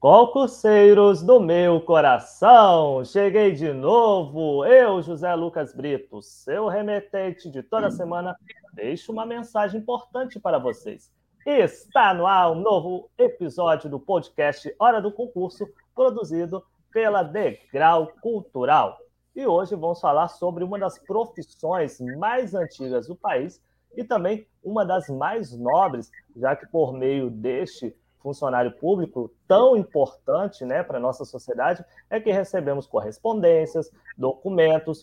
Concurseiros do meu coração, cheguei de novo. Eu, José Lucas Brito, seu remetente de toda semana, deixo uma mensagem importante para vocês. Está no ar um novo episódio do podcast Hora do Concurso, produzido pela Degrau Cultural. E hoje vamos falar sobre uma das profissões mais antigas do país e também uma das mais nobres, já que por meio deste funcionário público tão importante né, para a nossa sociedade é que recebemos correspondências, documentos,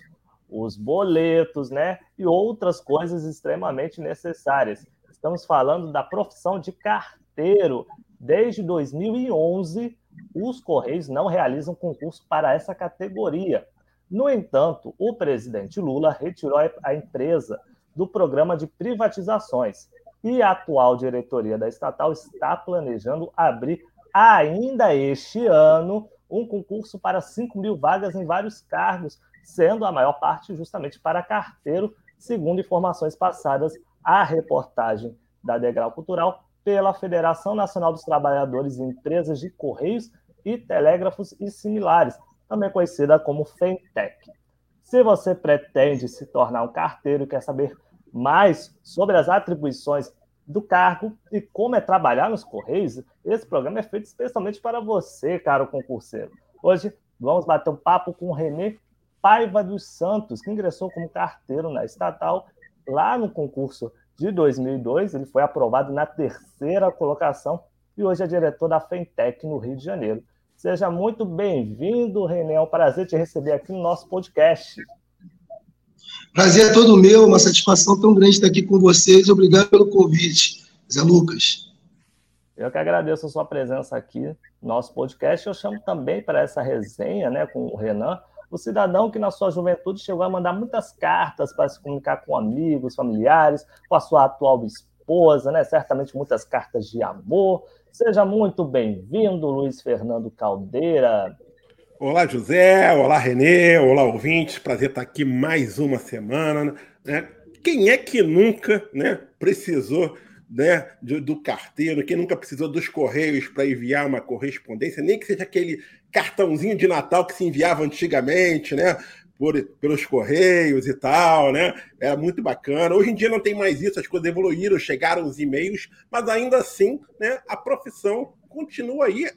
os boletos né, e outras coisas extremamente necessárias. Estamos falando da profissão de carteiro. Desde 2011, os Correios não realizam concurso para essa categoria. No entanto, o presidente Lula retirou a empresa do programa de privatizações e a atual diretoria da estatal está planejando abrir ainda este ano um concurso para 5 mil vagas em vários cargos, sendo a maior parte justamente para carteiro, segundo informações passadas à reportagem da Degrau Cultural pela Federação Nacional dos Trabalhadores em Empresas de Correios e Telégrafos e similares, também conhecida como FENTEC. Se você pretende se tornar um carteiro e quer saber mais sobre as atribuições do cargo e como é trabalhar nos Correios, esse programa é feito especialmente para você, caro concurseiro. Hoje vamos bater um papo com o Renê Paiva dos Santos, que ingressou como carteiro na estatal lá no concurso de 2002. Ele foi aprovado na terceira colocação e hoje é diretor da Fentec no Rio de Janeiro. Seja muito bem-vindo, Renê. É um prazer te receber aqui no nosso podcast. Prazer é todo meu, uma satisfação tão grande estar aqui com vocês. Obrigado pelo convite, Zé Lucas. Eu que agradeço a sua presença aqui no nosso podcast. Eu chamo também para essa resenha né, com o Renan, o cidadão que na sua juventude chegou a mandar muitas cartas para se comunicar com amigos, familiares, com a sua atual esposa, né? certamente muitas cartas de amor. Seja muito bem-vindo, Luiz Fernando Caldeira. Olá, José. Olá, Renê. Olá, ouvintes. Prazer estar aqui mais uma semana. Né? Quem é que nunca né, precisou né, do, do carteiro? Quem nunca precisou dos correios para enviar uma correspondência? Nem que seja aquele cartãozinho de Natal que se enviava antigamente, né? Por, pelos correios e tal, né? Era muito bacana. Hoje em dia não tem mais isso, as coisas evoluíram, chegaram os e-mails, mas ainda assim, né, a profissão continua aí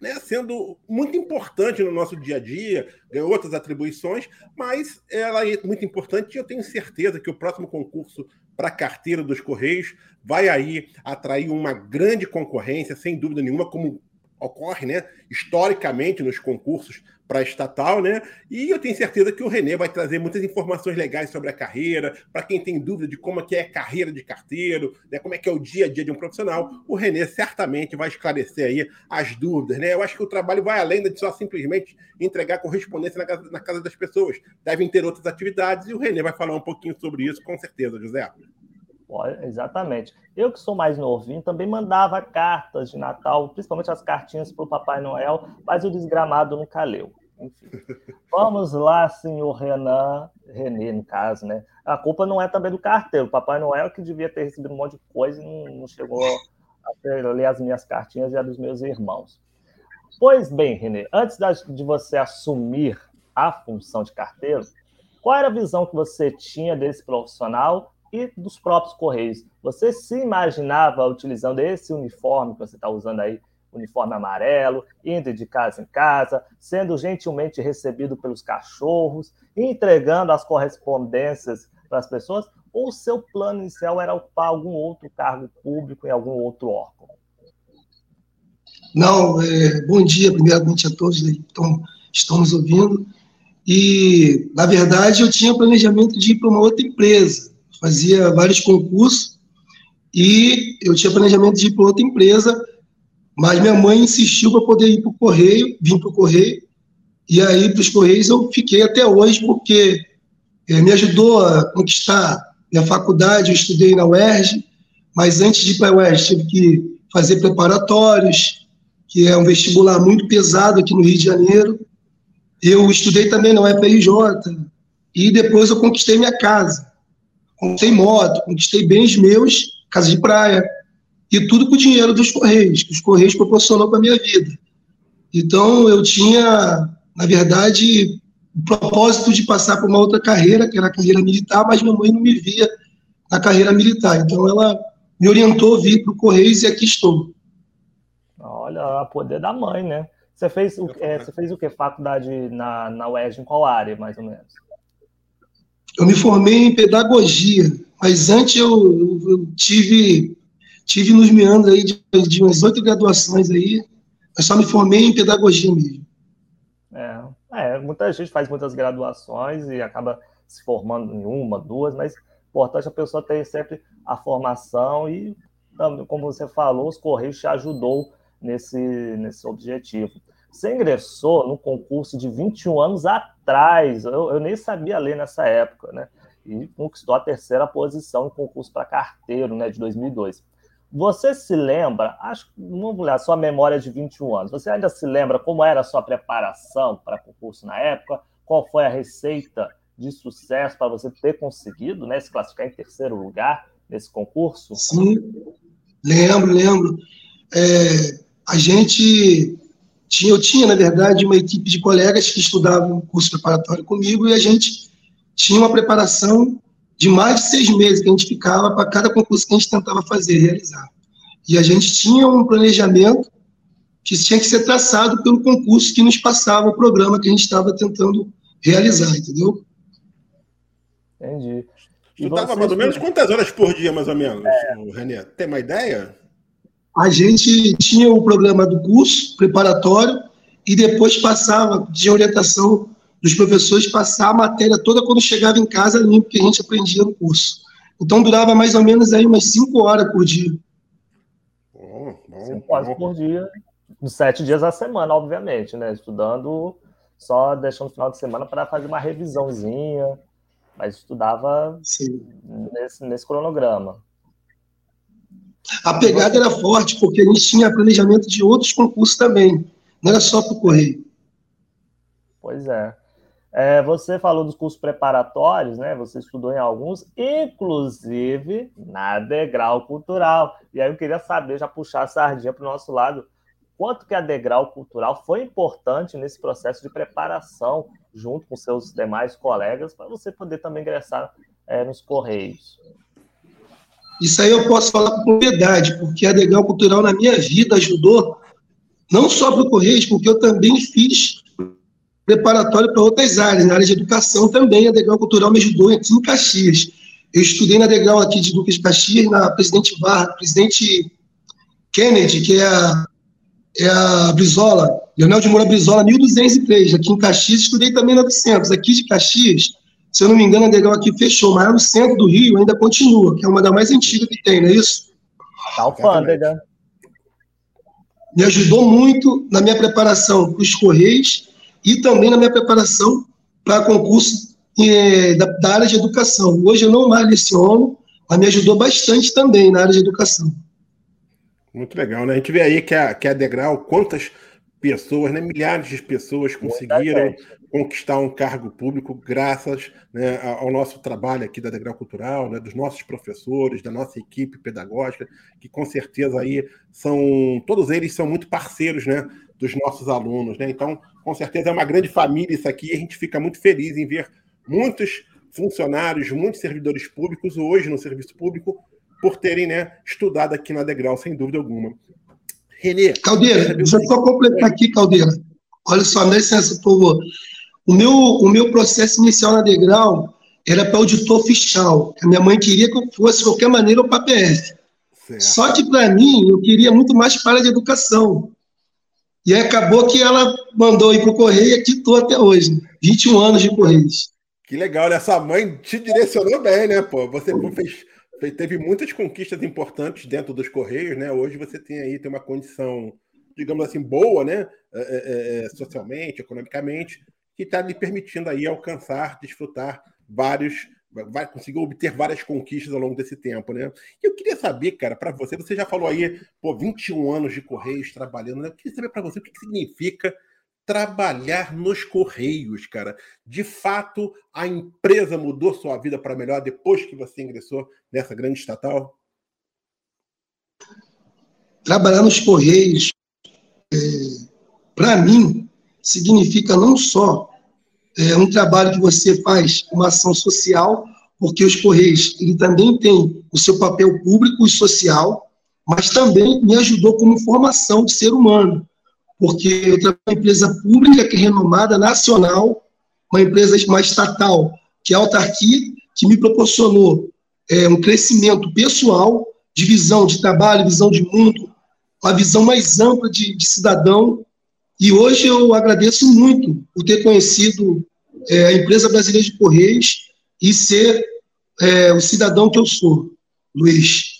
né, sendo muito importante no nosso dia a dia, ganhou outras atribuições, mas ela é muito importante e eu tenho certeza que o próximo concurso para a carteira dos Correios vai aí atrair uma grande concorrência, sem dúvida nenhuma, como ocorre né, historicamente nos concursos para estatal, né? E eu tenho certeza que o Renê vai trazer muitas informações legais sobre a carreira, para quem tem dúvida de como é que é a carreira de carteiro, né? Como é que é o dia a dia de um profissional, o Renê certamente vai esclarecer aí as dúvidas, né? Eu acho que o trabalho vai além de só simplesmente entregar correspondência na casa, na casa das pessoas. Devem ter outras atividades e o Renê vai falar um pouquinho sobre isso, com certeza, José. Exatamente. Eu que sou mais novinho também mandava cartas de Natal, principalmente as cartinhas para o Papai Noel, mas o desgramado nunca leu. Enfim. Vamos lá, senhor Renan, Renê, no caso, né? A culpa não é também do carteiro. Papai Noel que devia ter recebido um monte de coisa e não, não chegou a ler as minhas cartinhas e a dos meus irmãos. Pois bem, Renê, antes de você assumir a função de carteiro, qual era a visão que você tinha desse profissional e dos próprios Correios? Você se imaginava utilizando esse uniforme que você está usando aí uniforme amarelo, indo de casa em casa, sendo gentilmente recebido pelos cachorros, entregando as correspondências para as pessoas, ou seu plano inicial era ocupar algum outro cargo público em algum outro órgão? Não, é, bom dia, primeiramente a todos que estão, estão nos ouvindo. E, na verdade, eu tinha planejamento de ir para uma outra empresa. Fazia vários concursos e eu tinha planejamento de ir para outra empresa mas minha mãe insistiu para poder ir para o Correio, vim para o Correio, e aí para os Correios eu fiquei até hoje, porque é, me ajudou a conquistar minha faculdade. Eu estudei na UERJ, mas antes de ir para a UERJ, tive que fazer preparatórios, que é um vestibular muito pesado aqui no Rio de Janeiro. Eu estudei também na UFRJ e depois eu conquistei minha casa. Conquistei moto, conquistei bens meus, casa de praia, e tudo com o dinheiro dos Correios, que os Correios proporcionou para a minha vida. Então, eu tinha, na verdade, o propósito de passar por uma outra carreira, que era a carreira militar, mas minha mãe não me via na carreira militar. Então, ela me orientou a vir para o Correios e aqui estou. Olha, a poder da mãe, né? Você fez o, é, você fez o que? Faculdade na, na UERJ, em qual área, mais ou menos? Eu me formei em pedagogia, mas antes eu, eu, eu tive tive nos meandros aí de, de umas oito graduações aí, eu só me formei em pedagogia mesmo. É, é, muita gente faz muitas graduações e acaba se formando em uma, duas, mas importante a pessoa ter sempre a formação e, como você falou, os Correios te ajudou nesse, nesse objetivo. Você ingressou no concurso de 21 anos atrás, eu, eu nem sabia ler nessa época, né? E conquistou a terceira posição no concurso para carteiro, né, de 2002. Você se lembra, acho vamos olhar sua memória de 21 anos, você ainda se lembra como era a sua preparação para concurso na época? Qual foi a receita de sucesso para você ter conseguido né, se classificar em terceiro lugar nesse concurso? Sim, lembro, lembro. É, a gente tinha, eu tinha, na verdade, uma equipe de colegas que estudavam o curso preparatório comigo e a gente tinha uma preparação de mais de seis meses que a gente ficava para cada concurso que a gente tentava fazer, realizar. E a gente tinha um planejamento que tinha que ser traçado pelo concurso que nos passava o programa que a gente estava tentando realizar, entendeu? Entendi. E tu estava mais ou menos quantas horas por dia, mais ou menos, é. René? Tem uma ideia? A gente tinha o programa do curso preparatório e depois passava de orientação dos professores passar a matéria toda quando chegava em casa limpo, que a gente aprendia no curso. Então durava mais ou menos aí umas cinco horas por dia. Bom, bom, cinco horas por dia, sete dias a semana, obviamente, né? Estudando, só deixando o final de semana para fazer uma revisãozinha, mas estudava nesse, nesse cronograma. A pegada era forte, porque a gente tinha planejamento de outros concursos também, não era só para o Correio. Pois é. É, você falou dos cursos preparatórios, né? Você estudou em alguns, inclusive na Degrau Cultural. E aí eu queria saber, já puxar a sardinha para o nosso lado, quanto que a Degrau Cultural foi importante nesse processo de preparação, junto com seus demais colegas, para você poder também ingressar é, nos Correios. Isso aí eu posso falar com propriedade, porque a Degrau Cultural na minha vida ajudou, não só para o Correios, porque eu também fiz preparatório para outras áreas. Na área de educação também, a Degrau Cultural me ajudou aqui em Caxias. Eu estudei na Degrau aqui de de Caxias, na Presidente Vargas, Presidente Kennedy, que é a, é a Brizola, Leonel de Moura Brizola, 1203. Aqui em Caxias, estudei também na 900. Aqui de Caxias, se eu não me engano, a Degrau aqui fechou, mas no centro do Rio ainda continua, que é uma das mais antigas que tem, não é isso? Tá alfândega. Me ajudou muito na minha preparação para os Correios e também na minha preparação para concurso é, da, da, área de educação. Hoje eu não mais leciono, mas me ajudou bastante também na área de educação. Muito legal, né? A gente vê aí que a, que a Degrau, quantas pessoas, né? milhares de pessoas conseguiram conquistar um cargo público graças né, ao nosso trabalho aqui da Degrau Cultural, né, dos nossos professores, da nossa equipe pedagógica, que com certeza aí são, todos eles são muito parceiros né, dos nossos alunos. Né? Então, com certeza é uma grande família isso aqui, e a gente fica muito feliz em ver muitos funcionários, muitos servidores públicos hoje no serviço público por terem né, estudado aqui na Degrau, sem dúvida alguma. Renê. Caldeira, deixa eu só completar aqui, Caldeira. Olha só, dá licença, por favor. O meu, o meu processo inicial na Degrau era para auditor fiscal. A minha mãe queria que eu fosse, de qualquer maneira, para a PF. Certo. Só que, para mim, eu queria muito mais para a de educação. E acabou que ela mandou ir para o Correio e aqui estou até hoje. 21 anos de Correios. Que legal, né? Sua mãe te direcionou bem, né, pô? Você fez, teve muitas conquistas importantes dentro dos Correios, né? Hoje você tem aí tem uma condição, digamos assim, boa, né? É, é, é socialmente, economicamente, que está lhe permitindo aí alcançar, desfrutar vários vai conseguir obter várias conquistas ao longo desse tempo, né? E eu queria saber, cara, para você, você já falou aí, pô, 21 anos de Correios trabalhando, né? Eu queria saber para você o que, que significa trabalhar nos Correios, cara. De fato, a empresa mudou sua vida para melhor depois que você ingressou nessa grande estatal? Trabalhar nos Correios, é, para mim, significa não só é um trabalho que você faz, uma ação social, porque os Correios, ele também tem o seu papel público e social, mas também me ajudou como formação de ser humano, porque eu trabalho uma empresa pública que é renomada, nacional, uma empresa mais estatal, que é a autarquia, que me proporcionou é, um crescimento pessoal, de visão de trabalho, visão de mundo, uma visão mais ampla de, de cidadão, e hoje eu agradeço muito por ter conhecido é, a empresa brasileira de Correios e ser é, o cidadão que eu sou, Luiz.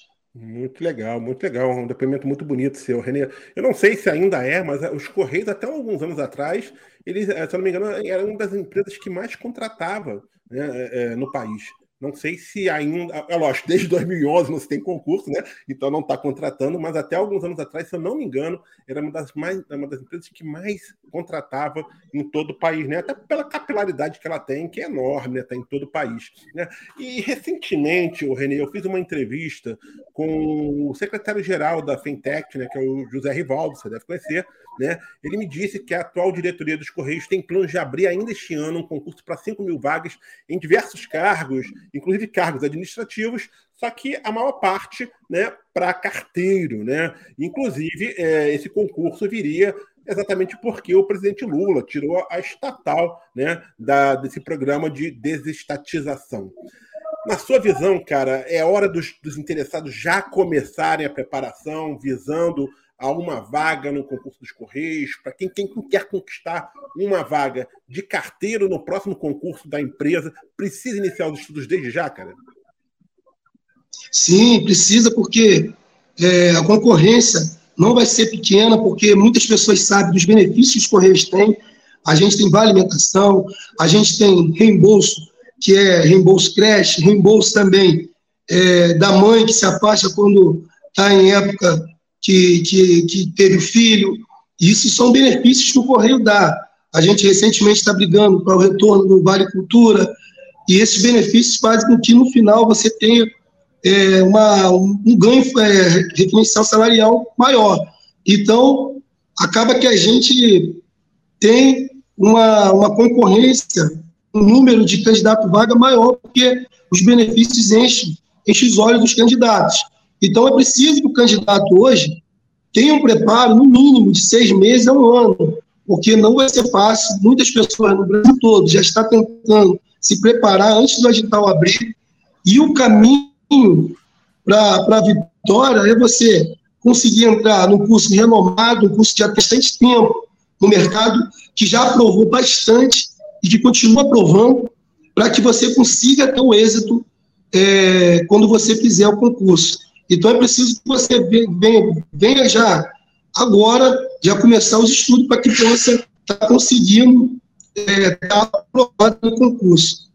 Muito legal, muito legal. Um depoimento muito bonito seu, Renê. Eu não sei se ainda é, mas os Correios, até alguns anos atrás, eles, se eu não me engano, eram uma das empresas que mais contratava né, é, no país. Não sei se ainda. É lógico, desde 2011 não se tem concurso, né? Então não está contratando, mas até alguns anos atrás, se eu não me engano, era uma das, mais, uma das empresas que mais contratava em todo o país, né? Até pela capilaridade que ela tem, que é enorme, né? Está em todo o país. Né? E recentemente, o Renê, eu fiz uma entrevista com o secretário-geral da Fintech, né? Que é o José Rivaldo, você deve conhecer. Né? Ele me disse que a atual diretoria dos Correios tem planos de abrir ainda este ano um concurso para 5 mil vagas em diversos cargos, inclusive cargos administrativos, só que a maior parte né, para carteiro. Né? Inclusive, é, esse concurso viria exatamente porque o presidente Lula tirou a estatal né, da, desse programa de desestatização. Na sua visão, cara, é hora dos, dos interessados já começarem a preparação visando a uma vaga no concurso dos Correios, para quem, quem quer conquistar uma vaga de carteiro no próximo concurso da empresa, precisa iniciar os estudos desde já, cara? Sim, precisa, porque é, a concorrência não vai ser pequena, porque muitas pessoas sabem dos benefícios que os Correios têm. A gente tem vale alimentação, a gente tem reembolso, que é reembolso creche, reembolso também é, da mãe que se afasta quando está em época que, que, que teve filho. Isso são benefícios que o Correio dá. A gente recentemente está brigando para o retorno do Vale Cultura, e esses benefícios fazem com que no final você tenha é, uma, um ganho é, referencial salarial maior. Então, acaba que a gente tem uma, uma concorrência, um número de candidato vaga maior, porque os benefícios enchem, enchem os olhos dos candidatos. Então, é preciso que o candidato hoje tenha um preparo, no mínimo, de seis meses a um ano, porque não vai ser fácil. Muitas pessoas no Brasil todo já estão tentando se preparar antes do edital abrir, e o caminho para a vitória é você conseguir entrar num curso renomado, um curso de há bastante tempo no mercado, que já aprovou bastante e que continua aprovando, para que você consiga ter o êxito é, quando você fizer o concurso. Então é preciso que você venha, venha já agora, já começar os estudos para que você estar tá conseguindo é, estar tá aprovado no concurso.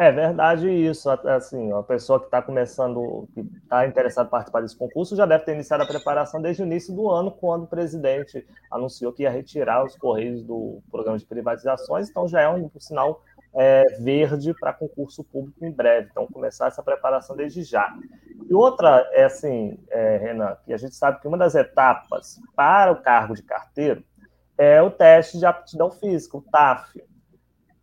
É verdade isso. Assim, a pessoa que está começando, que está interessada em participar desse concurso, já deve ter iniciado a preparação desde o início do ano, quando o presidente anunciou que ia retirar os Correios do programa de privatizações. Então já é um, um sinal é, verde para concurso público em breve. Então, começar essa preparação desde já. E outra é assim, é, Renan, que a gente sabe que uma das etapas para o cargo de carteiro é o teste de aptidão física, o TAF.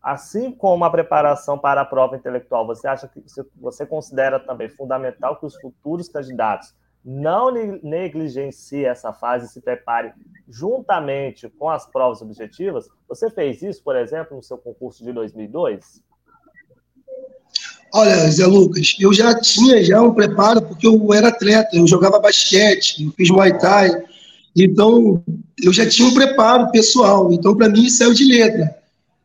Assim como a preparação para a prova intelectual, você acha que você considera também fundamental que os futuros candidatos não negligencie essa fase e se prepare juntamente com as provas objetivas. Você fez isso, por exemplo, no seu concurso de 2002? Olha, Zé Lucas, eu já tinha já um preparo, porque eu era atleta, eu jogava basquete, eu fiz Muay Thai, então eu já tinha um preparo pessoal, então para mim saiu de letra.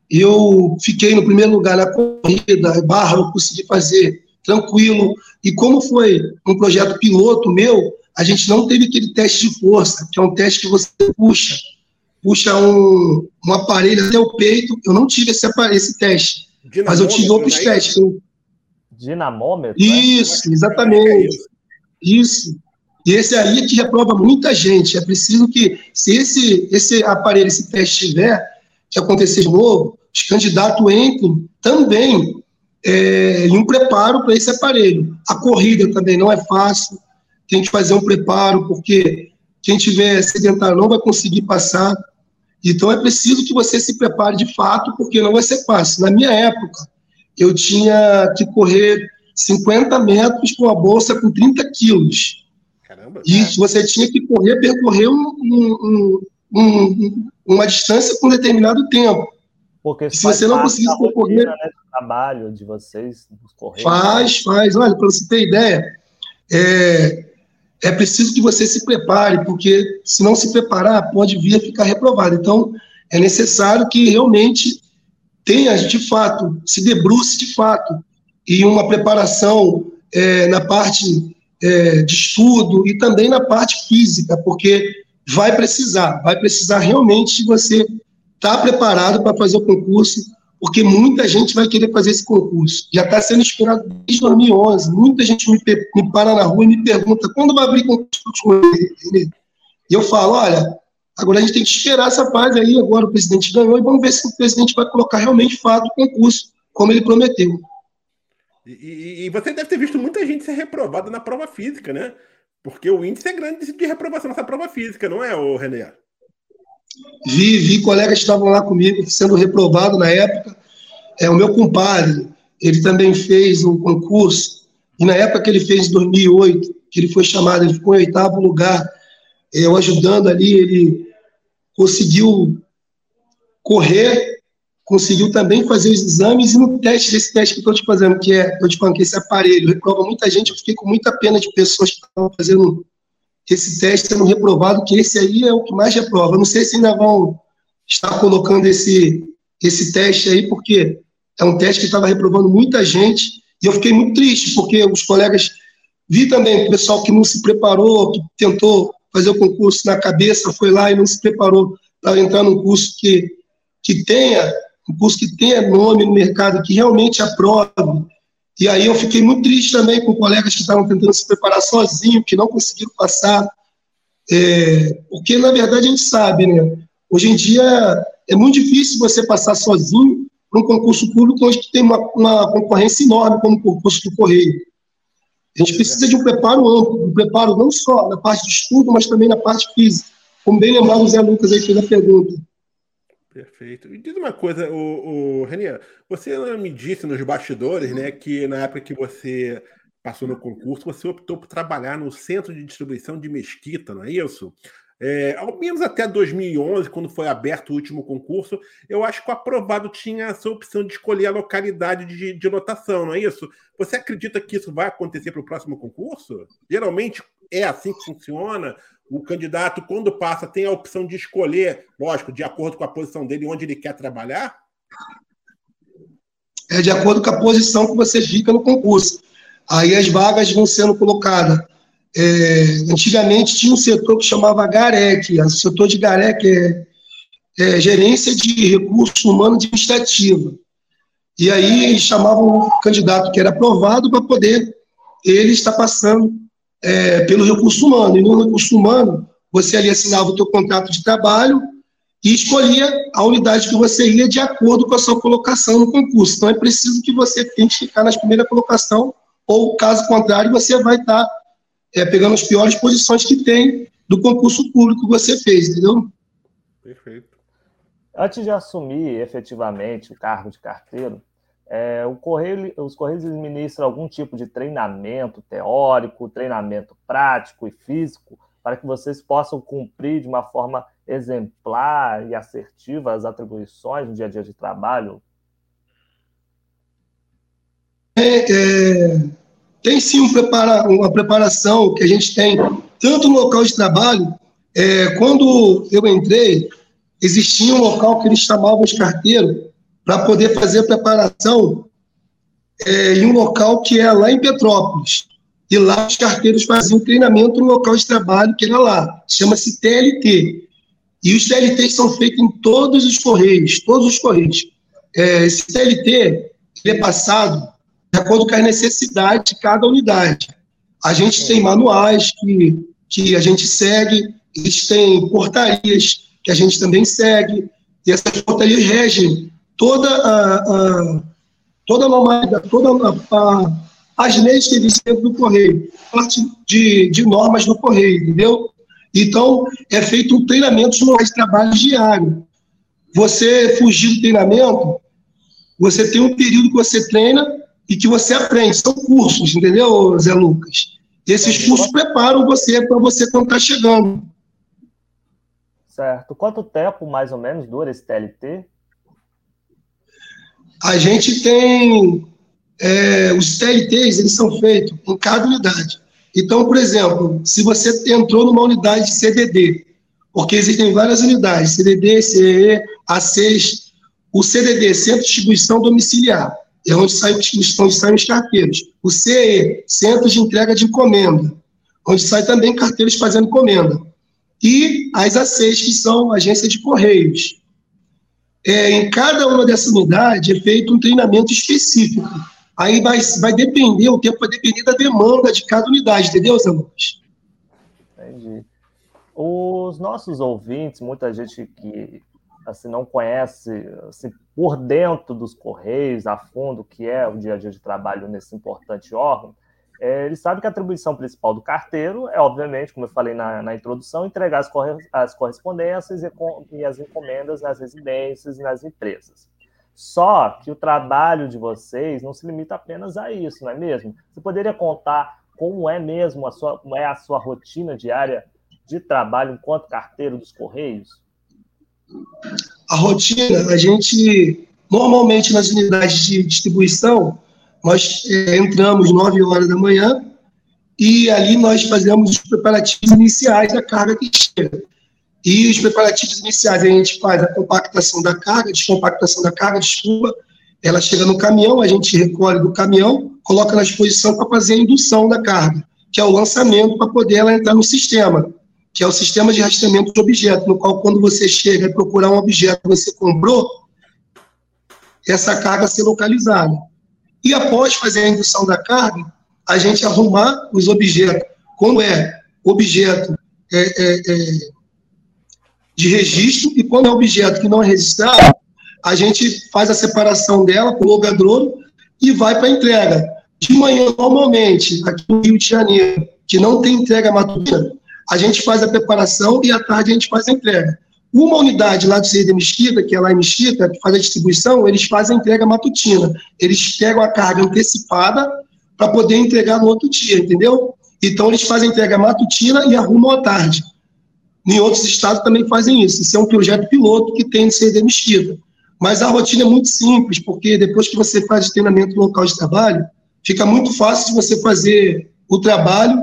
Eu fiquei no primeiro lugar na corrida, barra eu consegui fazer tranquilo. E como foi um projeto piloto meu, a gente não teve aquele teste de força, que é um teste que você puxa, puxa um, um aparelho até o peito. Eu não tive esse, aparelho, esse teste. Mas eu tive outros é testes. Dinamômetro? Isso, é? exatamente. Isso. E esse aí é que reprova muita gente. É preciso que, se esse, esse aparelho, esse teste tiver, que acontecer de novo, os candidatos entrem também é, em um preparo para esse aparelho. A corrida também não é fácil, tem que fazer um preparo, porque quem tiver sedentário não vai conseguir passar. Então é preciso que você se prepare de fato, porque não vai ser fácil. Na minha época, eu tinha que correr 50 metros com a bolsa com 30 quilos. Caramba. E você tinha que correr, percorrer um, um, um, uma distância com um determinado tempo. Porque se você não conseguisse percorrer. Né, trabalho de vocês, correr. Faz, faz. Olha, para você ter ideia, é, é preciso que você se prepare, porque se não se preparar, pode vir a ficar reprovado. Então, é necessário que realmente tenha, de fato, se debruce de fato, e uma preparação é, na parte é, de estudo e também na parte física, porque vai precisar, vai precisar realmente de você estar tá preparado para fazer o concurso, porque muita gente vai querer fazer esse concurso. Já está sendo esperado desde 2011. Muita gente me, me para na rua e me pergunta quando vai abrir concurso. E eu falo, olha, agora a gente tem que esperar essa fase aí. Agora o presidente ganhou e vamos ver se o presidente vai colocar realmente fato o concurso, como ele prometeu. E, e, você deve ter visto muita gente ser reprovada na prova física, né? Porque o índice é grande de reprovação nessa prova física, não é, o René? Vi, vi colegas que estavam lá comigo sendo reprovado na época. É, o meu compadre, ele também fez um concurso, e na época que ele fez, em 2008, que ele foi chamado, ele ficou em oitavo lugar, eu ajudando ali, ele conseguiu correr conseguiu também fazer os exames e no teste desse teste que estou te fazendo, que é, eu te falando que esse aparelho reprova muita gente, eu fiquei com muita pena de pessoas que estavam fazendo esse teste sendo reprovado, que esse aí é o que mais reprova. Eu não sei se ainda vão estar colocando esse, esse teste aí, porque é um teste que estava reprovando muita gente, e eu fiquei muito triste, porque os colegas, vi também o pessoal que não se preparou, que tentou fazer o concurso na cabeça, foi lá e não se preparou para entrar num curso que, que tenha um curso que tenha nome no mercado, que realmente aprove. E aí eu fiquei muito triste também com colegas que estavam tentando se preparar sozinhos, que não conseguiram passar, é, porque na verdade a gente sabe, né? Hoje em dia é muito difícil você passar sozinho para um concurso público onde tem uma, uma concorrência enorme como o concurso do Correio. A gente precisa de um preparo amplo, um preparo não só na parte de estudo, mas também na parte física. Como bem lembrado o Zé Lucas aí fez a pergunta. Perfeito. E diz uma coisa, o, o Renier, você me disse nos bastidores, né, que na época que você passou no concurso, você optou por trabalhar no centro de distribuição de Mesquita, não é isso? É, ao menos até 2011, quando foi aberto o último concurso, eu acho que o aprovado tinha essa opção de escolher a localidade de, de lotação, não é isso? Você acredita que isso vai acontecer para o próximo concurso? Geralmente é assim que funciona? O candidato, quando passa, tem a opção de escolher, lógico, de acordo com a posição dele, onde ele quer trabalhar? É de acordo com a posição que você fica no concurso. Aí as vagas vão sendo colocadas. É, antigamente tinha um setor que chamava GAREC, o setor de GAREC é, é Gerência de Recursos Humanos Administrativa. E aí chamavam o candidato que era aprovado para poder ele estar passando é, pelo recurso humano. E no recurso humano, você ali assinava o teu contrato de trabalho e escolhia a unidade que você ia de acordo com a sua colocação no concurso. Então, é preciso que você tente ficar na primeira colocação, ou, caso contrário, você vai estar é, pegando as piores posições que tem do concurso público que você fez, entendeu? Perfeito. Antes de assumir efetivamente o cargo de carteiro, é, Correio, os Correios ministram algum tipo de treinamento teórico, treinamento prático e físico para que vocês possam cumprir de uma forma exemplar e assertiva as atribuições no dia a dia de trabalho? É, é, tem sim um prepara, uma preparação que a gente tem, tanto no local de trabalho, é, quando eu entrei, existia um local que eles chamavam de carteiro, para poder fazer a preparação é, em um local que é lá em Petrópolis. E lá os carteiros faziam treinamento no local de trabalho que era lá. Chama-se TLT. E os TLTs são feitos em todos os correios, todos os correios. É, esse TLT, é passado de acordo com a necessidade de cada unidade. A gente tem manuais que, que a gente segue, eles têm portarias que a gente também segue, e essas portarias regem toda a, a toda a normalidade, toda a, a, as leis que existem dentro do Correio, parte de, de normas do Correio, entendeu? Então, é feito um treinamento de trabalho diário. Você fugir do treinamento, você tem um período que você treina e que você aprende. São cursos, entendeu, Zé Lucas? Esses cursos preparam você para você quando está chegando. Certo. Quanto tempo, mais ou menos, dura esse TLT? A gente tem. É, os TLTs, eles são feitos em cada unidade. Então, por exemplo, se você entrou numa unidade de CDD, porque existem várias unidades, CDD, CEE, A6, o CDD, Centro de Distribuição Domiciliar, é onde saem, saem os carteiros. O CE, Centro de Entrega de Encomenda, onde sai também carteiros fazendo encomenda. E as A6, que são agências de correios. É, em cada uma dessas unidades é feito um treinamento específico. Aí vai, vai depender, o tempo vai depender da demanda de cada unidade, entendeu, Lucas? Entendi. Os nossos ouvintes, muita gente que assim, não conhece assim, por dentro dos Correios, a fundo, que é o dia a dia de trabalho nesse importante órgão, é, ele sabe que a atribuição principal do carteiro é, obviamente, como eu falei na, na introdução, entregar as, corre as correspondências e, e as encomendas nas residências e nas empresas. Só que o trabalho de vocês não se limita apenas a isso, não é mesmo? Você poderia contar como é mesmo a sua, como é a sua rotina diária de trabalho enquanto carteiro dos Correios? A rotina, a gente, normalmente nas unidades de distribuição, nós é, entramos 9 horas da manhã e ali nós fazemos os preparativos iniciais da carga que chega. E os preparativos iniciais, a gente faz a compactação da carga, descompactação da carga, desculpa, ela chega no caminhão, a gente recolhe do caminhão, coloca na exposição para fazer a indução da carga, que é o lançamento para poder ela entrar no sistema que é o sistema de rastreamento de objeto, no qual quando você chega e procurar um objeto que você comprou, essa carga ser localizada. E após fazer a indução da carga, a gente arrumar os objetos, quando é objeto é, é, é, de registro e quando é objeto que não é registrado, a gente faz a separação dela com o logador e vai para a entrega. De manhã, normalmente, aqui no Rio de Janeiro, que não tem entrega matutina, a gente faz a preparação e à tarde a gente faz a entrega. Uma unidade lá do CID Mesquita, que é lá em Mesquita, que faz a distribuição, eles fazem a entrega matutina. Eles pegam a carga antecipada para poder entregar no outro dia, entendeu? Então, eles fazem a entrega matutina e arrumam à tarde. Em outros estados também fazem isso. Isso é um projeto piloto que tem no CID Mesquita. Mas a rotina é muito simples, porque depois que você faz treinamento no local de trabalho, fica muito fácil de você fazer o trabalho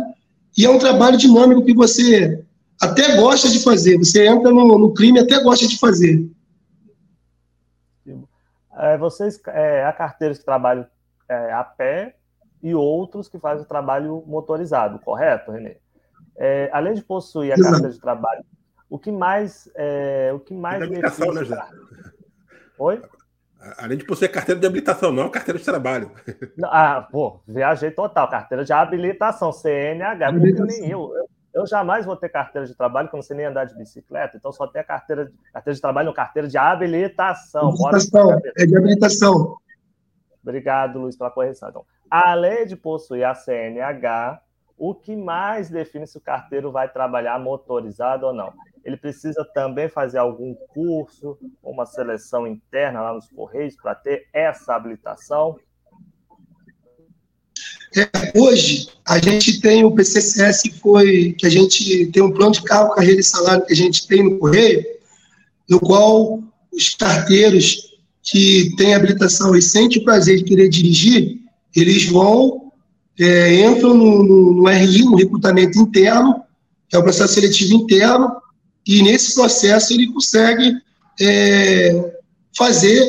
e é um trabalho dinâmico que você até gosta de fazer. Você entra no, no clima e até gosta de fazer. É, vocês, é, há carteiros que trabalham é, a pé e outros que fazem o trabalho motorizado, correto, Renê? É, além de possuir a Exato. carteira de trabalho, o que mais. É, o que mais. Habilitação, né, José? Oi? Além de possuir carteira de habilitação, não carteira de trabalho. Ah, pô, viajei total. Carteira de habilitação, CNH. Nunca nem eu. eu. Eu. jamais vou ter carteira de trabalho, porque eu não sei nem andar de bicicleta, então só tem a carteira de, carteira de trabalho, não, carteira de habilitação. habilitação é de habilitação. Obrigado, Luiz, pela correção. Então, além de possuir a CNH, o que mais define se o carteiro vai trabalhar motorizado ou não? Ele precisa também fazer algum curso, uma seleção interna lá nos Correios para ter essa habilitação? É, hoje, a gente tem o PCCS que foi, que a gente tem um plano de carro, carreira e salário que a gente tem no Correio, no qual os carteiros que têm habilitação e sentem o prazer de querer dirigir, eles vão, é, entram no, no, no RI, no recrutamento interno, que é o processo seletivo interno, e nesse processo ele consegue é, fazer,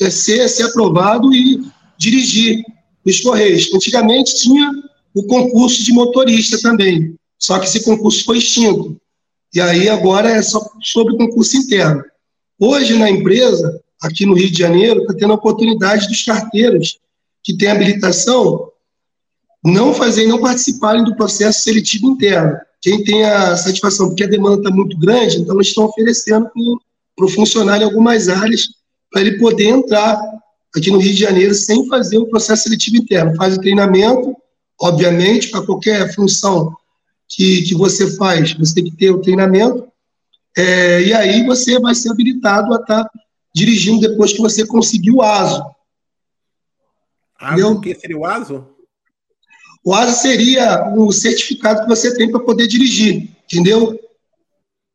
é, ser, ser aprovado e dirigir os Correios. Antigamente tinha o concurso de motorista também, só que esse concurso foi extinto. E aí agora é só sobre concurso interno. Hoje na empresa, aqui no Rio de Janeiro, está tendo a oportunidade dos carteiros que têm habilitação não fazerem, não participarem do processo seletivo interno. Quem tem a satisfação, porque a demanda está muito grande, então eles estão oferecendo para o funcionário em algumas áreas para ele poder entrar aqui no Rio de Janeiro sem fazer o processo seletivo interno. Faz o treinamento, obviamente, para qualquer função que, que você faz, você tem que ter o treinamento, é, e aí você vai ser habilitado a estar tá dirigindo depois que você conseguir o ASO. ASO, o que seria o ASO? O ASO seria o certificado que você tem para poder dirigir, entendeu?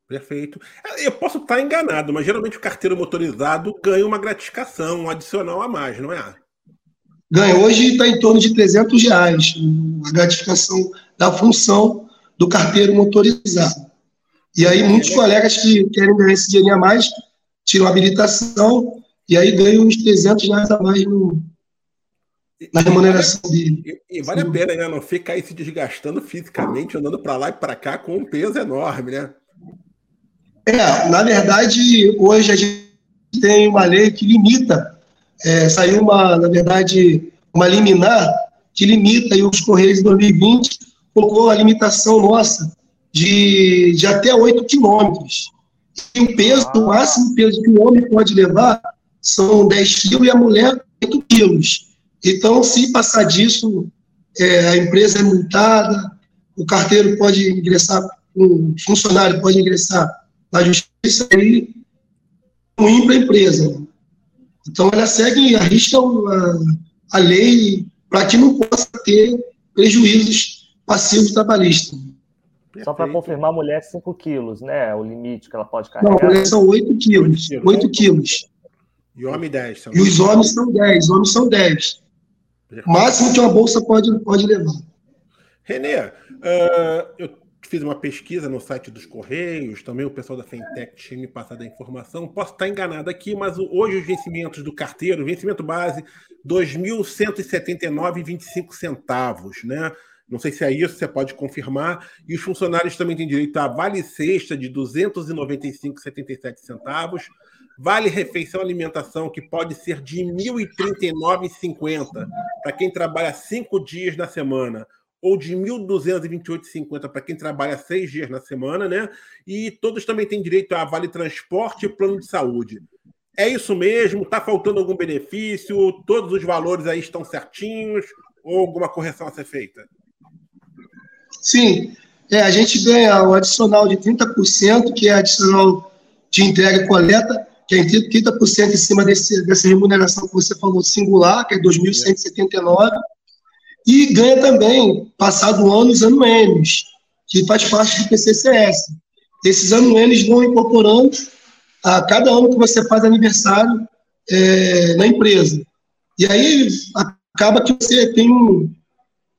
Perfeito. Eu posso estar enganado, mas geralmente o carteiro motorizado ganha uma gratificação, um adicional a mais, não é? Ganha. Hoje está em torno de 300 reais a gratificação da função do carteiro motorizado. E aí muitos colegas que querem ganhar esse dinheirinho a mais tiram a habilitação e aí ganham uns 300 reais a mais no, na remuneração dele. E, vale a pena, né? Não ficar aí se desgastando fisicamente, andando para lá e para cá com um peso enorme, né? É, na verdade, hoje a gente tem uma lei que limita, é, saiu uma, na verdade, uma liminar que limita aí os Correios em 2020, colocou a limitação nossa de, de até 8 quilômetros. E o peso, o máximo peso que o homem pode levar são 10 quilos e a mulher 8 quilos. Então, se passar disso, é, a empresa é multada, o carteiro pode ingressar, o funcionário pode ingressar na justiça e ruim para a empresa. Então, ela segue, arrisca a, a lei para que não possa ter prejuízos passivos trabalhistas. Só para confirmar, mulher 5 quilos, né? O limite que ela pode carregar. Não, mulher são 8 quilos. 8 quilos. E homem 10. São e os homens são 10. Os homens são 10. O máximo que uma bolsa pode, pode levar. Renê, uh, eu fiz uma pesquisa no site dos Correios, também o pessoal da Fintech tinha me passado a informação. Posso estar enganado aqui, mas hoje os vencimentos do carteiro, vencimento base, R$ 2.179,25 centavos, né? Não sei se é isso, você pode confirmar. E os funcionários também têm direito a vale sexta de R$ 295,77 centavos, vale refeição alimentação que pode ser de R$ 1.039,50 para quem trabalha cinco dias na semana ou de R$ 1.228,50 para quem trabalha seis dias na semana, né? E todos também têm direito a vale transporte e plano de saúde. É isso mesmo? Está faltando algum benefício? Todos os valores aí estão certinhos? Ou alguma correção a ser feita? Sim, é, a gente ganha o adicional de 30%, que é adicional de entrega e coleta, que é 30% em cima desse, dessa remuneração que você falou singular, que é 2.179, e ganha também, passado anos, anuênios, que faz parte do PCCS. Esses anuênios vão incorporando a cada ano que você faz aniversário é, na empresa. E aí acaba que você tem um,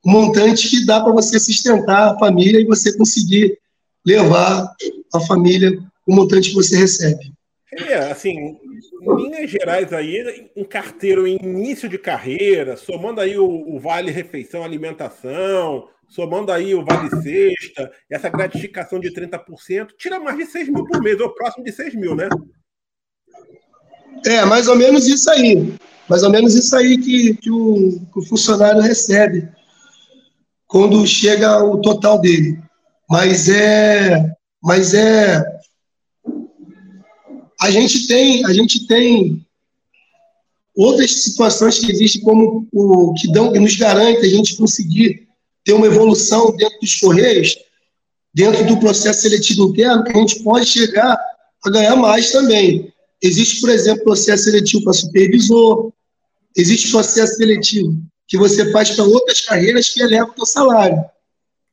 um montante que dá para você sustentar a família e você conseguir levar a família o montante que você recebe. É, assim, em linhas gerais aí, um carteiro em início de carreira, somando aí o, o vale refeição, alimentação, somando aí o vale sexta, essa gratificação de 30%, tira mais de 6 mil por mês, ou próximo de 6 mil, né? É, mais ou menos isso aí. Mais ou menos isso aí que, que, o, que o funcionário recebe quando chega o total dele. Mas é, mas é, a gente tem, a gente tem outras situações que existem como o que dão, que nos garante a gente conseguir ter uma evolução dentro dos correios, dentro do processo seletivo interno, que a gente pode chegar a ganhar mais também. Existe, por exemplo, processo seletivo para supervisor, existe processo seletivo que você faz para outras carreiras que elevam o seu salário.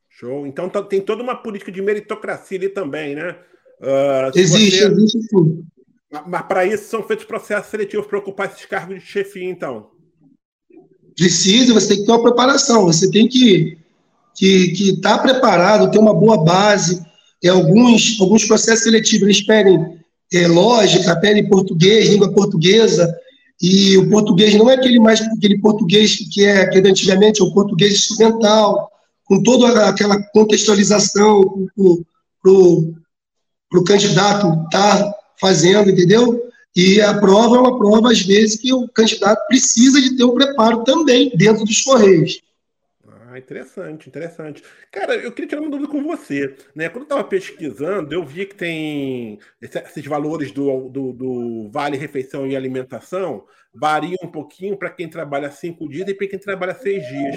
Show. Então tá, tem toda uma política de meritocracia ali também, né? Uh, existe, você... existe tudo. Mas para isso são feitos processos seletivos para ocupar esses cargos de chefia, então? Precisa, você tem que ter uma preparação, você tem que que estar tá preparado, ter uma boa base. É, alguns, alguns processos seletivos eles pedem é, lógica, pedem português, língua portuguesa, e o português não é aquele mais aquele português que é que é antigamente, é o português instrumental, com toda aquela contextualização para o candidato estar tá fazendo, entendeu? E a prova é uma prova, às vezes, que o candidato precisa de ter um preparo também dentro dos Correios. Ah, interessante, interessante. Cara, eu queria tirar uma dúvida com você. Né? Quando eu estava pesquisando, eu vi que tem esses valores do, do, do Vale Refeição e Alimentação variam um pouquinho para quem trabalha cinco dias e para quem trabalha seis dias.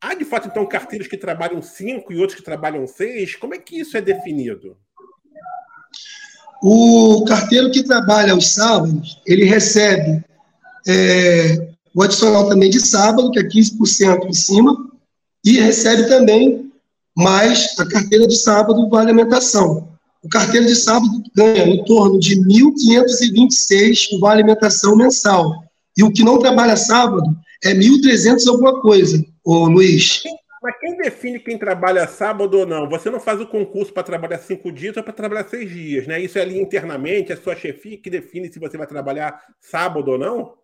Há, de fato, então, carteiros que trabalham cinco e outros que trabalham seis? Como é que isso é definido? O carteiro que trabalha aos sábados, ele recebe é, o adicional também de sábado, que é 15% em cima, e recebe também mais a carteira de sábado vale alimentação. O carteiro de sábado ganha em torno de 1.526 o vale alimentação mensal. E o que não trabalha sábado é 1.300 alguma coisa, ô Luiz. Mas quem define quem trabalha sábado ou não? Você não faz o concurso para trabalhar cinco dias ou para trabalhar seis dias, né? Isso é ali internamente, é a sua chefia que define se você vai trabalhar sábado ou não?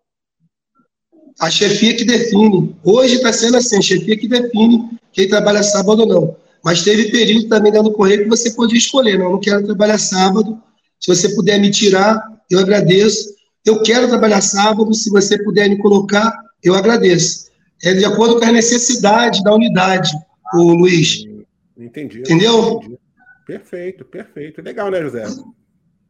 A chefia que define. Hoje está sendo assim, a chefia que define quem trabalha sábado ou não. Mas teve período também dentro do correio que você podia escolher, não, eu não quero trabalhar sábado. Se você puder me tirar, eu agradeço. Eu quero trabalhar sábado, se você puder me colocar, eu agradeço é de acordo com a necessidade da unidade, o Luiz. Entendi. Entendeu? Entendi. Perfeito, perfeito. Legal, né, José?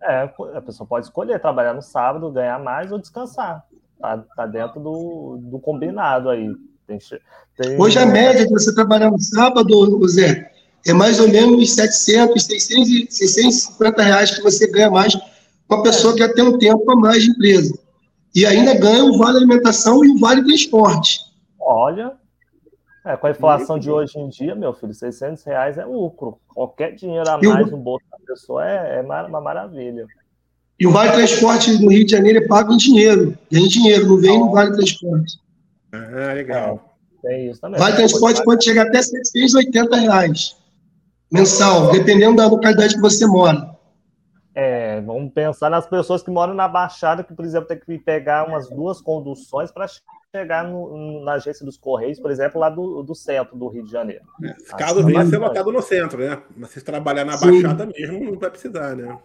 É, a pessoa pode escolher trabalhar no sábado, ganhar mais ou descansar. Tá, tá dentro do, do combinado aí. Tem, tem... Hoje a média de você trabalhar no sábado, Zé, é mais ou menos 700, 600, 650 reais que você ganha mais com a pessoa que já tem um tempo a mais de empresa. E ainda ganha o vale alimentação e o vale transporte. Olha, é, com a inflação de hoje em dia, meu filho, 600 reais é lucro. Qualquer dinheiro a mais no bolso da pessoa é, é uma maravilha. E o Vale Transporte no Rio de Janeiro é pago em dinheiro. Vem dinheiro, não vem no Vale Transporte. Ah, legal. É, tem isso também. Vale Transporte pode chegar até 780 reais mensal, dependendo da localidade que você mora. É, vamos pensar nas pessoas que moram na Baixada, que, por exemplo, tem que pegar umas duas conduções para chegar no, na agência dos Correios, por exemplo, lá do, do centro do Rio de Janeiro. É, caso venha ser lotado no centro, né? Mas se trabalhar na Sim. Baixada mesmo, não vai precisar, né?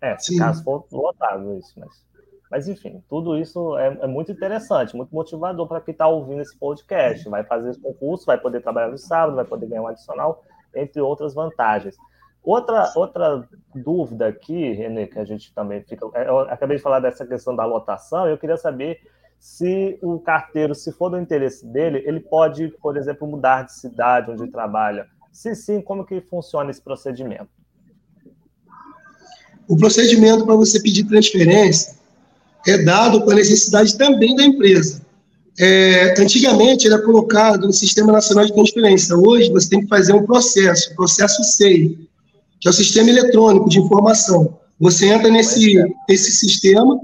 É, se Sim. caso for lotado isso, mas... Mas, enfim, tudo isso é, é muito interessante, muito motivador para quem está ouvindo esse podcast. Vai fazer esse concurso, vai poder trabalhar no sábado, vai poder ganhar um adicional, entre outras vantagens. Outra, outra dúvida aqui, Renê, que a gente também fica. Eu acabei de falar dessa questão da lotação, eu queria saber se o carteiro, se for do interesse dele, ele pode, por exemplo, mudar de cidade onde trabalha. Se sim, como que funciona esse procedimento? O procedimento para você pedir transferência é dado com a necessidade também da empresa. É, antigamente era colocado no Sistema Nacional de Transferência. Hoje você tem que fazer um processo, o processo SEI, que é o Sistema Eletrônico de Informação. Você entra nesse, nesse sistema,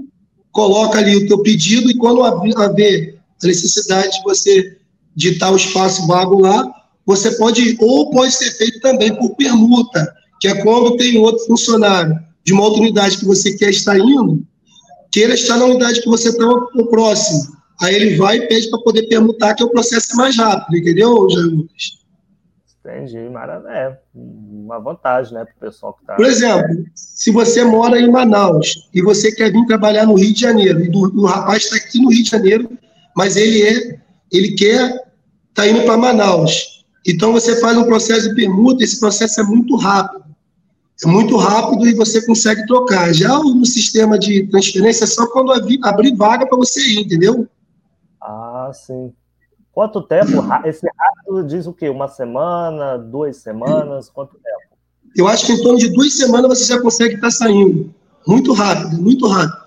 coloca ali o teu pedido e quando haver a necessidade de você ditar o espaço vago lá, você pode, ou pode ser feito também por permuta, que é quando tem outro funcionário de uma outra unidade que você quer estar indo, queira estar na unidade que você está próximo. Aí ele vai e pede para poder permutar, que é o processo é mais rápido, entendeu, Jair Lucas? Entendi, maravilha. É uma vantagem, né, para o pessoal que está. Por exemplo, se você mora em Manaus e você quer vir trabalhar no Rio de Janeiro, e do, o rapaz está aqui no Rio de Janeiro, mas ele é, ele quer tá indo para Manaus. Então você faz um processo de permuta, esse processo é muito rápido. É muito rápido e você consegue trocar. Já no sistema de transferência é só quando abrir vaga para você ir, entendeu? Ah, sim. Quanto tempo? Esse rápido diz o quê? Uma semana, duas semanas? Quanto tempo? Eu acho que em torno de duas semanas você já consegue estar saindo. Muito rápido, muito rápido.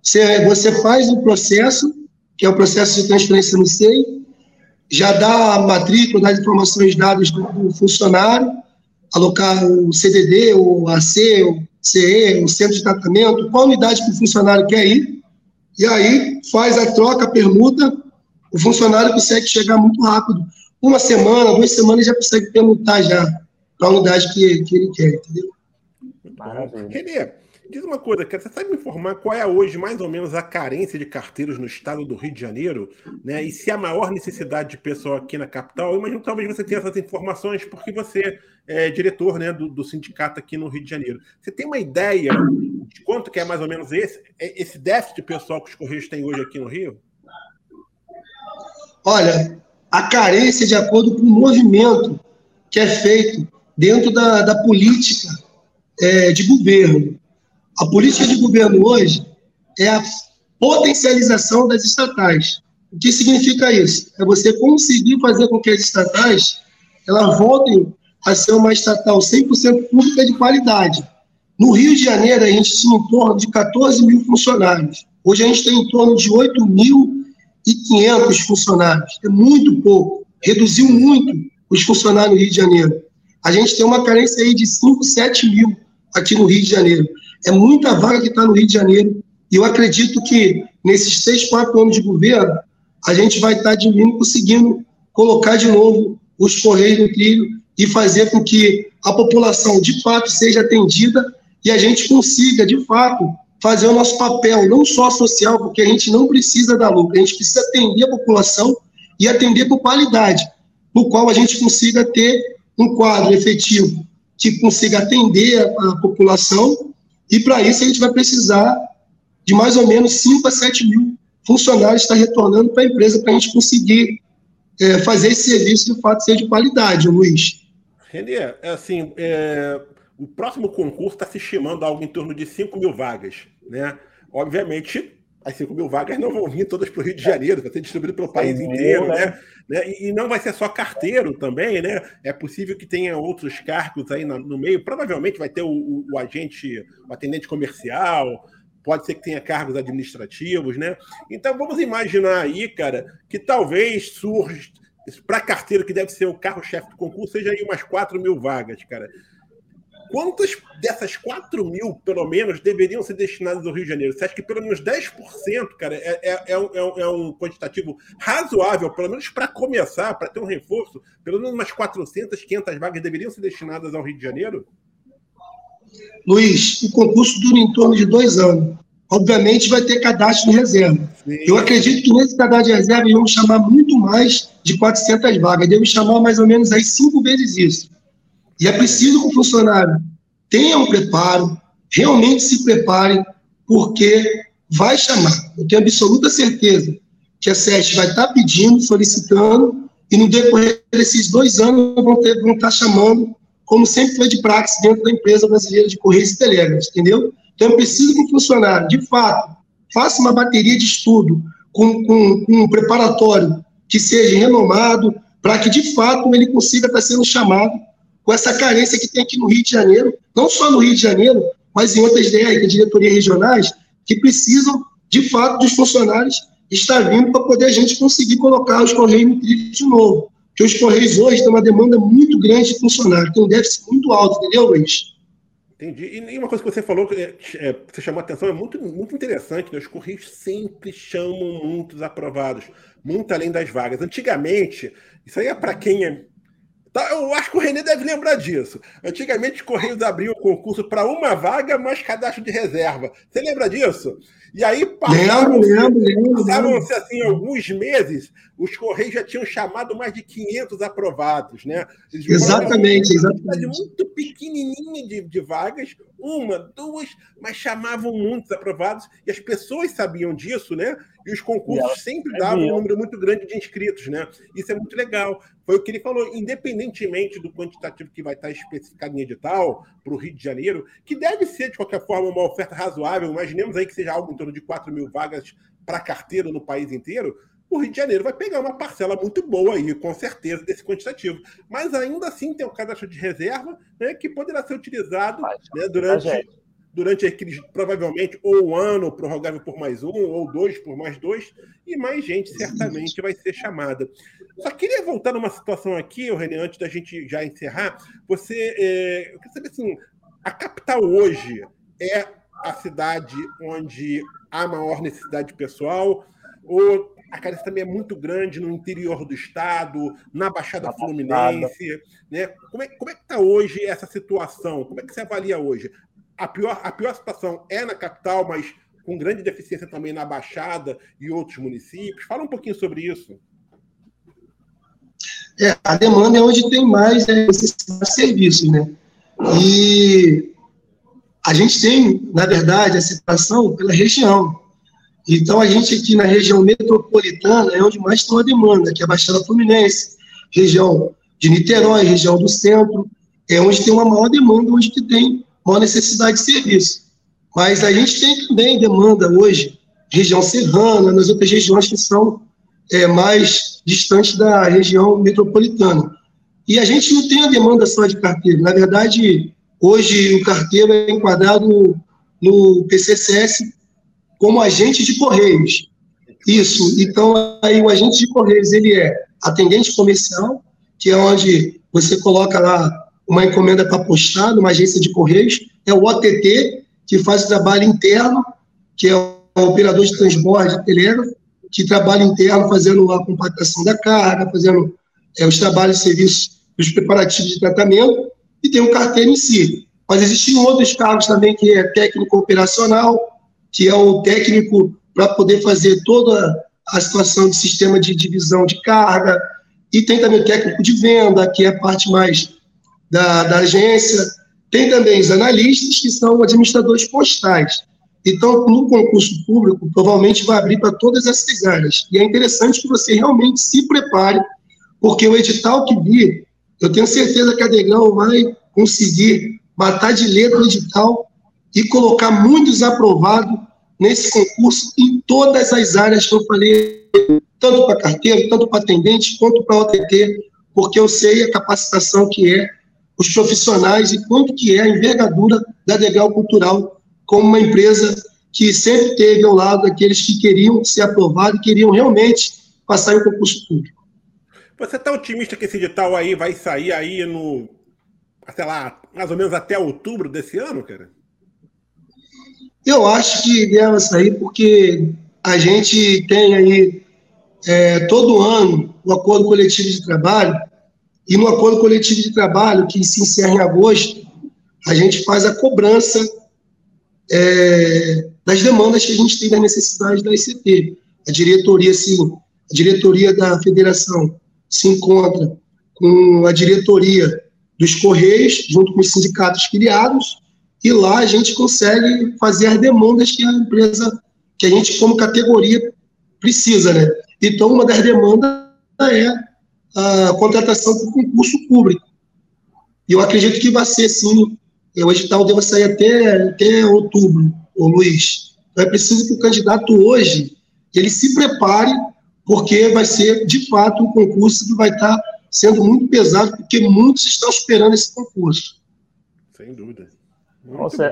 Você, você faz o processo, que é o processo de transferência no SEI, já dá a matrícula, dá as informações dadas do, funcionário, alocar o CDD, o AC, o CE, o centro de tratamento, qual unidade que o funcionário quer ir, e aí faz a troca, a permuta, o funcionário consegue chegar muito rápido. Uma semana, duas semanas, já consegue permutar já a unidade que, que ele quer, entendeu? Maravilha. Renê, diz uma coisa, você sabe me informar qual é hoje mais ou menos a carência de carteiros no estado do Rio de Janeiro? Né? E se a maior necessidade de pessoal aqui na capital? Eu imagino que talvez você tenha essas informações porque você é diretor né, do, do sindicato aqui no Rio de Janeiro. Você tem uma ideia de quanto que é mais ou menos esse, esse déficit pessoal que os Correios têm hoje aqui no Rio? Olha, a carência de acordo com o movimento que é feito dentro da, da política é, de governo. A política de governo hoje é a potencialização das estatais. O que significa isso? É você conseguir fazer com que as estatais elas voltem a ser uma estatal 100% pública de qualidade. No Rio de Janeiro, a gente tinha em torno de 14 mil funcionários. Hoje a gente tem em torno de 8.500 funcionários. É muito pouco. Reduziu muito os funcionários no Rio de Janeiro. A gente tem uma carência aí de 5, 7 mil aqui no Rio de Janeiro. É muita vaga que está no Rio de Janeiro. E eu acredito que nesses seis, quatro anos de governo, a gente vai estar tá mim conseguindo colocar de novo os Correios no trilho e fazer com que a população de fato seja atendida e a gente consiga de fato fazer o nosso papel, não só social, porque a gente não precisa dar lucro, a gente precisa atender a população e atender com qualidade, no qual a gente consiga ter um quadro efetivo que consiga atender a, a população, e para isso a gente vai precisar de mais ou menos 5 a 7 mil funcionários estar retornando para a empresa para a gente conseguir é, fazer esse serviço de fato ser de qualidade, Luiz. Renê, é assim, é, o próximo concurso está se estimando algo em torno de 5 mil vagas. Né? Obviamente, as 5 mil vagas não vão vir todas para o Rio de Janeiro, vai ser distribuído pelo país Sim, inteiro, né? né? né? E não vai ser só carteiro também, né? É possível que tenha outros cargos aí no meio. Provavelmente vai ter o, o, o agente, o atendente comercial, pode ser que tenha cargos administrativos, né? Então vamos imaginar aí, cara, que talvez surja para carteiro, que deve ser o carro-chefe do concurso, seja aí umas 4 mil vagas, cara. Quantas dessas 4 mil, pelo menos, deveriam ser destinadas ao Rio de Janeiro? Você acha que pelo menos 10%, cara, é, é, é, um, é um quantitativo razoável, pelo menos para começar, para ter um reforço? Pelo menos umas 400, 500 vagas deveriam ser destinadas ao Rio de Janeiro? Luiz, o concurso dura em torno de dois anos. Obviamente vai ter cadastro de reserva. Sim. Eu acredito que nesse cadastro de reserva iam chamar muito mais de 400 vagas. Devem chamar mais ou menos aí cinco vezes isso. E é preciso que o funcionário tenha um preparo, realmente se prepare, porque vai chamar. Eu tenho absoluta certeza que a SESC vai estar pedindo, solicitando, e no decorrer desses dois anos vão, vão estar chamando, como sempre foi de praxe dentro da empresa brasileira de Correios e Telegramas, entendeu? Então, eu preciso que o funcionário, de fato, faça uma bateria de estudo com, com, com um preparatório que seja renomado, para que, de fato, ele consiga estar sendo chamado com essa carência que tem aqui no Rio de Janeiro, não só no Rio de Janeiro, mas em outras DRs, diretorias regionais, que precisam, de fato, dos funcionários estar vindo para poder a gente conseguir colocar os Correios no trilho de novo. Porque os Correios hoje têm uma demanda muito grande de funcionário, tem um déficit muito alto, entendeu, Luiz? Entendi. E uma coisa que você falou, que é, é, você chamou a atenção, é muito, muito interessante, né? Os Correios sempre chamam muitos aprovados, muito além das vagas. Antigamente, isso aí é para quem é Tá, eu acho que o Renê deve lembrar disso. Antigamente, os Correios abriam o concurso para uma vaga, mais cadastro de reserva. Você lembra disso? E aí passavam-se passavam assim alguns meses, os Correios já tinham chamado mais de 500 aprovados, né? Eles exatamente, uma exatamente. muito pequenininha de, de vagas, uma, duas, mas chamavam muitos aprovados e as pessoas sabiam disso, né? E os concursos e sempre davam um número muito grande de inscritos, né? Isso é muito legal. Foi o que ele falou, independentemente do quantitativo que vai estar especificado em edital para o Rio de Janeiro, que deve ser, de qualquer forma, uma oferta razoável, imaginemos aí que seja algo em torno de 4 mil vagas para carteira no país inteiro, o Rio de Janeiro vai pegar uma parcela muito boa aí, com certeza, desse quantitativo. Mas ainda assim tem o cadastro de reserva, né, que poderá ser utilizado né, durante, durante aqueles, provavelmente, ou um ano prorrogável por mais um, ou dois por mais dois, e mais gente certamente vai ser chamada. Só queria voltar numa situação aqui, René, antes da gente já encerrar. Você, é, eu queria saber assim, a capital hoje é a cidade onde há maior necessidade pessoal, ou a carência também é muito grande no interior do estado, na Baixada Fluminense. Né? Como é, como é que está hoje essa situação? Como é que você avalia hoje? a pior, a pior situação é na capital, mas com grande deficiência também na Baixada e outros municípios. Fala um pouquinho sobre isso. É, a demanda é onde tem mais é, necessidade de serviços, né? E a gente tem, na verdade, a situação pela região. Então, a gente aqui na região metropolitana é onde mais tem a demanda, que é a Baixada Fluminense, região de Niterói, região do centro, é onde tem uma maior demanda, onde que tem maior necessidade de serviço. Mas a gente tem também demanda hoje, região serrana, nas outras regiões que são é, mais distantes da região metropolitana. E a gente não tem a demanda só de carteiro. Na verdade, hoje o carteiro é enquadrado no PCCS como agente de correios. Isso. Então, aí o agente de correios ele é atendente comercial, que é onde você coloca lá uma encomenda para postar numa agência de correios, é o OTT, que faz o trabalho interno, que é o operador de transbordo telégrafo, que trabalha interno fazendo a compactação da carga, fazendo é, os trabalhos e serviços, os preparativos de tratamento, e tem um carteiro em si. Mas existem outros cargos também, que é técnico operacional, que é o técnico para poder fazer toda a situação de sistema de divisão de carga, e tem também o técnico de venda, que é a parte mais da, da agência. Tem também os analistas, que são administradores postais. Então, no concurso público, provavelmente vai abrir para todas essas áreas. E é interessante que você realmente se prepare, porque o edital que vir, eu tenho certeza que a Degrau vai conseguir matar de letra o edital e colocar muitos aprovados nesse concurso em todas as áreas que eu falei, tanto para carteiro, tanto para atendente, quanto para OTT, porque eu sei a capacitação que é os profissionais e quanto que é a envergadura da Degrau Cultural como uma empresa que sempre teve ao lado daqueles que queriam ser aprovados e queriam realmente passar em concurso público. Você está otimista que esse edital aí vai sair aí no, sei lá, mais ou menos até outubro desse ano, cara? Eu acho que deve sair porque a gente tem aí é, todo ano o acordo coletivo de trabalho e no acordo coletivo de trabalho, que se encerra em agosto, a gente faz a cobrança é, das demandas que a gente tem das necessidades da ICT. A diretoria, sim, a diretoria da federação se encontra com a diretoria dos Correios, junto com os sindicatos filiados, e lá a gente consegue fazer as demandas que a empresa, que a gente, como categoria, precisa, né? Então, uma das demandas é a contratação por concurso público. E eu acredito que vai ser, sim, o edital deve sair até, até outubro, ô Luiz. Então é preciso que o candidato hoje, ele se prepare, porque vai ser, de fato, um concurso que vai estar sendo muito pesado, porque muitos estão esperando esse concurso. Sem dúvida.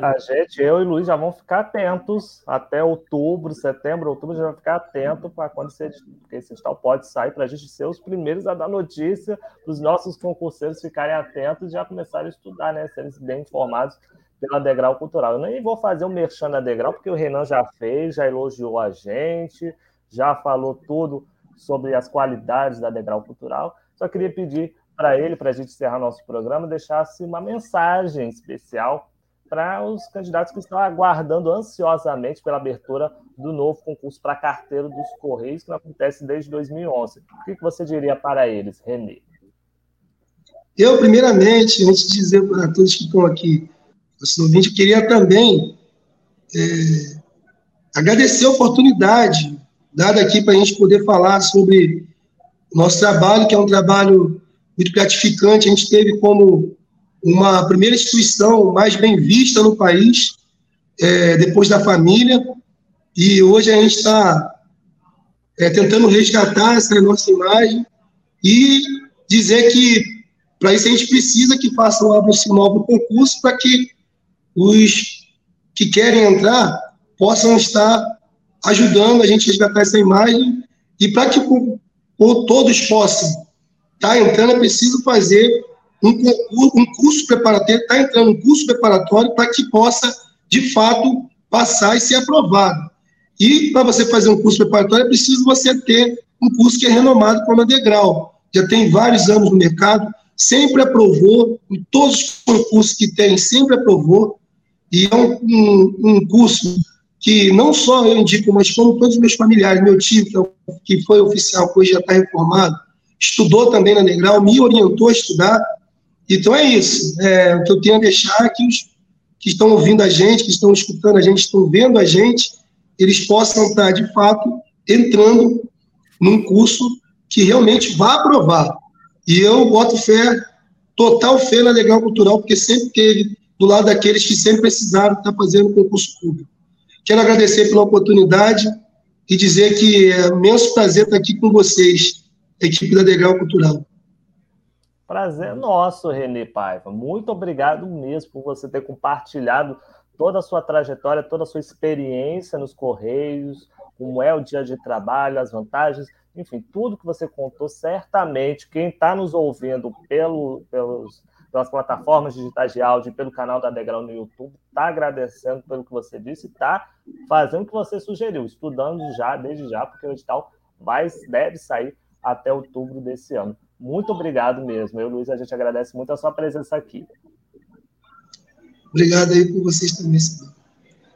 A gente, eu e o Luiz já vão ficar atentos até outubro, setembro, outubro, já vai ficar atento para quando esse, esse edital pode sair para a gente ser os primeiros a dar notícia, para os nossos concurseiros ficarem atentos e já começarem a estudar, né? Serem bem informados pela Degrau Cultural. Eu nem vou fazer o um merchan da Degrau, porque o Renan já fez, já elogiou a gente, já falou tudo sobre as qualidades da Degrau Cultural. Só queria pedir para ele, para a gente encerrar nosso programa, deixasse uma mensagem especial para os candidatos que estão aguardando ansiosamente pela abertura do novo concurso para carteiro dos Correios, que não acontece desde 2011. O que você diria para eles, Renê? Eu, primeiramente, antes de dizer para todos que estão aqui, nosso ouvinte, queria também é, agradecer a oportunidade dada aqui para a gente poder falar sobre o nosso trabalho, que é um trabalho muito gratificante. A gente teve como uma primeira instituição mais bem vista no país, é, depois da família, e hoje a gente está é, tentando resgatar essa nossa imagem e dizer que para isso a gente precisa que façam abra-se um novo concurso para que os que querem entrar possam estar ajudando a gente a resgatar essa imagem e para que todos possam. Estar tá entrando é preciso fazer um, um curso preparatório, está entrando um curso preparatório para que possa, de fato, passar e ser aprovado. E para você fazer um curso preparatório, é preciso você ter um curso que é renomado como a Degrau. Já tem vários anos no mercado, sempre aprovou, em todos os concursos que tem, sempre aprovou. E é um, um, um, curso que não só eu indico, mas como todos os meus familiares, meu tio, que, é, que foi oficial, que hoje já está reformado, estudou também na Negral, me orientou a estudar. Então é isso. É, o que eu tenho a deixar é que os que estão ouvindo a gente, que estão escutando a gente, estão vendo a gente, eles possam estar, de fato, entrando num curso que realmente vá aprovar. E eu boto fé, total fé na Legal Cultural, porque sempre teve do lado daqueles que sempre precisaram estar fazendo concurso público. Quero agradecer pela oportunidade e dizer que é um imenso prazer estar aqui com vocês, equipe da Legal Cultural. Prazer nosso, Renê Paiva. Muito obrigado mesmo por você ter compartilhado toda a sua trajetória, toda a sua experiência nos Correios, como é o dia de trabalho, as vantagens, enfim, tudo que você contou, certamente quem está nos ouvindo pelo, pelos, pelas plataformas digitais de áudio e pelo canal da Degrau no YouTube, está agradecendo pelo que você disse e está fazendo o que você sugeriu, estudando já, desde já, porque o edital vai, deve sair até outubro desse ano. Muito obrigado mesmo. Eu, Luiz, a gente agradece muito a sua presença aqui. Obrigado aí por vocês também.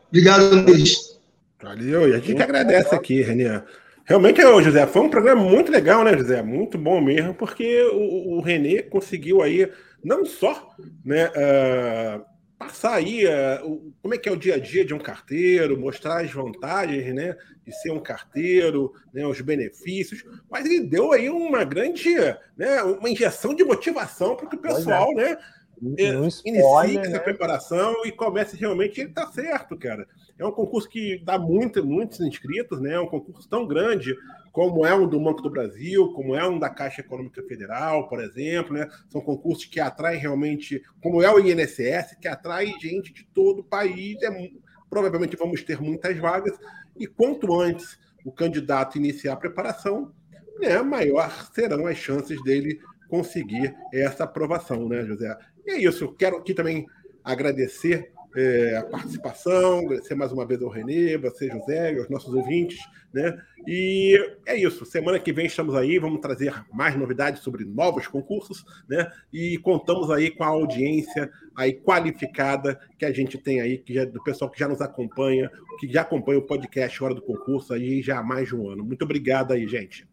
Obrigado, Luiz. Valeu, e a gente que agradece aqui, Renê. Realmente, José, foi um programa muito legal, né, José? Muito bom mesmo, porque o, o Renê conseguiu aí não só né, uh, passar aí uh, como é que é o dia a dia de um carteiro, mostrar as vantagens né, de ser um carteiro, né, os benefícios, mas ele deu aí uma grande, né, uma injeção de motivação para que o é. pessoal, é. né? Um inicie essa né? preparação e comece realmente, ele está certo, cara. É um concurso que dá muito, muitos inscritos, né? É um concurso tão grande como é um do Banco do Brasil, como é um da Caixa Econômica Federal, por exemplo, né? São concursos que atraem realmente, como é o INSS, que atrai gente de todo o país. É, provavelmente vamos ter muitas vagas, e quanto antes o candidato iniciar a preparação, né, maior serão as chances dele conseguir essa aprovação, né, José? E é isso, quero aqui também agradecer é, a participação, agradecer mais uma vez ao Renê, você, José, aos nossos ouvintes, né? E é isso. Semana que vem estamos aí, vamos trazer mais novidades sobre novos concursos, né? E contamos aí com a audiência aí qualificada que a gente tem aí, que já, do pessoal que já nos acompanha, que já acompanha o podcast Hora do Concurso aí já há mais de um ano. Muito obrigado aí, gente.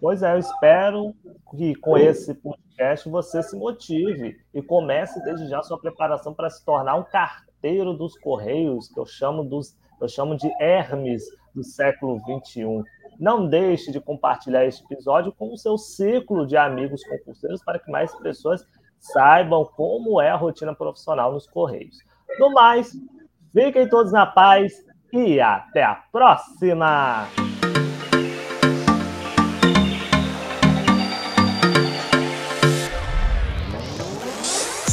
Pois é, eu espero que com esse podcast você se motive e comece desde já sua preparação para se tornar um carteiro dos Correios, que eu chamo, dos, eu chamo de Hermes do século XXI. Não deixe de compartilhar este episódio com o seu ciclo de amigos concurseiros para que mais pessoas saibam como é a rotina profissional nos Correios. No mais, fiquem todos na paz e até a próxima!